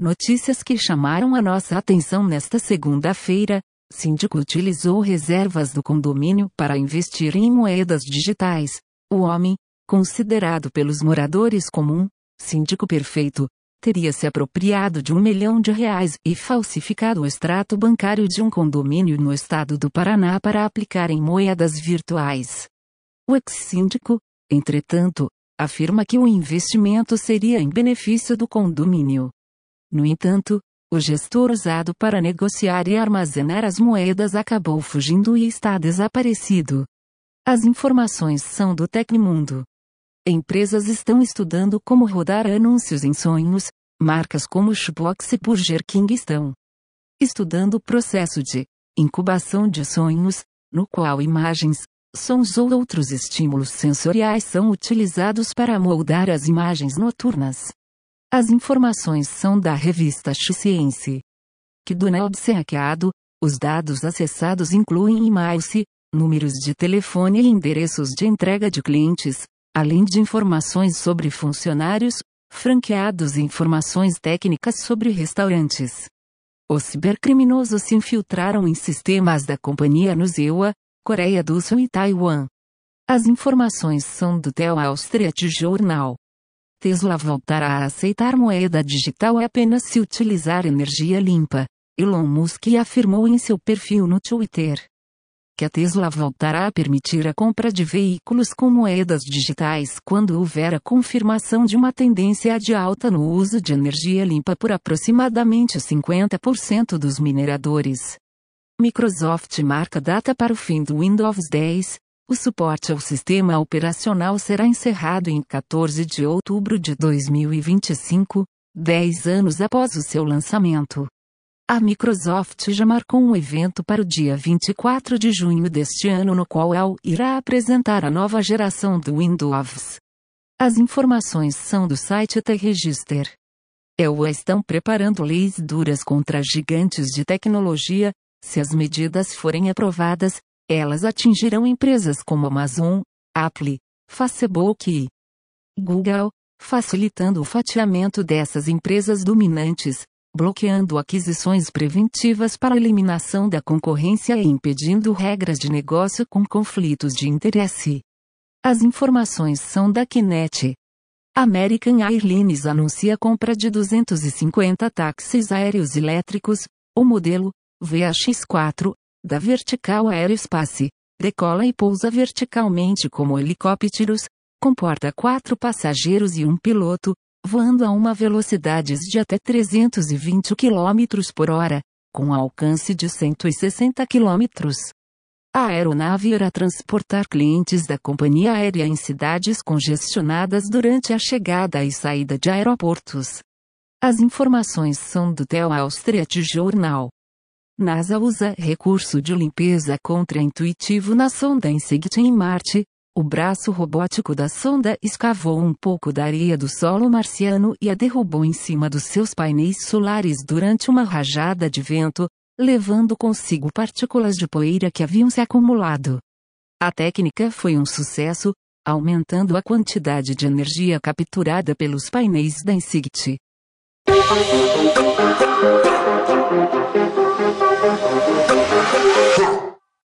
Notícias que chamaram a nossa atenção nesta segunda-feira. Síndico utilizou reservas do condomínio para investir em moedas digitais. O homem, considerado pelos moradores comum, síndico perfeito, teria se apropriado de um milhão de reais e falsificado o extrato bancário de um condomínio no estado do Paraná para aplicar em moedas virtuais. O ex-síndico, entretanto, afirma que o investimento seria em benefício do condomínio. No entanto, o gestor usado para negociar e armazenar as moedas acabou fugindo e está desaparecido. As informações são do Tecmundo. Empresas estão estudando como rodar anúncios em sonhos, marcas como Shoebox e Burger King estão estudando o processo de incubação de sonhos, no qual imagens, sons ou outros estímulos sensoriais são utilizados para moldar as imagens noturnas. As informações são da revista X-Ciência. Que do ser hackeado, os dados acessados incluem e-mails, números de telefone e endereços de entrega de clientes, além de informações sobre funcionários, franqueados e informações técnicas sobre restaurantes. Os cibercriminosos se infiltraram em sistemas da companhia no Zewa, Coreia do Sul e Taiwan. As informações são do Tel Street Journal. Tesla voltará a aceitar moeda digital apenas se utilizar energia limpa, Elon Musk afirmou em seu perfil no Twitter. Que a Tesla voltará a permitir a compra de veículos com moedas digitais quando houver a confirmação de uma tendência de alta no uso de energia limpa por aproximadamente 50% dos mineradores. Microsoft marca data para o fim do Windows 10, o suporte ao sistema operacional será encerrado em 14 de outubro de 2025, 10 anos após o seu lançamento. A Microsoft já marcou um evento para o dia 24 de junho deste ano no qual ela irá apresentar a nova geração do Windows. As informações são do site The Register. EUA estão preparando leis duras contra gigantes de tecnologia, se as medidas forem aprovadas, elas atingirão empresas como Amazon, Apple, Facebook e Google, facilitando o fatiamento dessas empresas dominantes, bloqueando aquisições preventivas para eliminação da concorrência e impedindo regras de negócio com conflitos de interesse. As informações são da Kinet. American Airlines anuncia compra de 250 táxis aéreos elétricos, o modelo VAX4, da Vertical Aerospace, decola e pousa verticalmente como helicópteros, comporta quatro passageiros e um piloto, voando a uma velocidade de até 320 km por hora, com alcance de 160 km. A aeronave irá transportar clientes da companhia aérea em cidades congestionadas durante a chegada e saída de aeroportos. As informações são do The Street Journal. NASA usa recurso de limpeza contra-intuitivo na sonda Insight em Marte. O braço robótico da sonda escavou um pouco da areia do solo marciano e a derrubou em cima dos seus painéis solares durante uma rajada de vento, levando consigo partículas de poeira que haviam se acumulado. A técnica foi um sucesso, aumentando a quantidade de energia capturada pelos painéis da Insight. Yeah.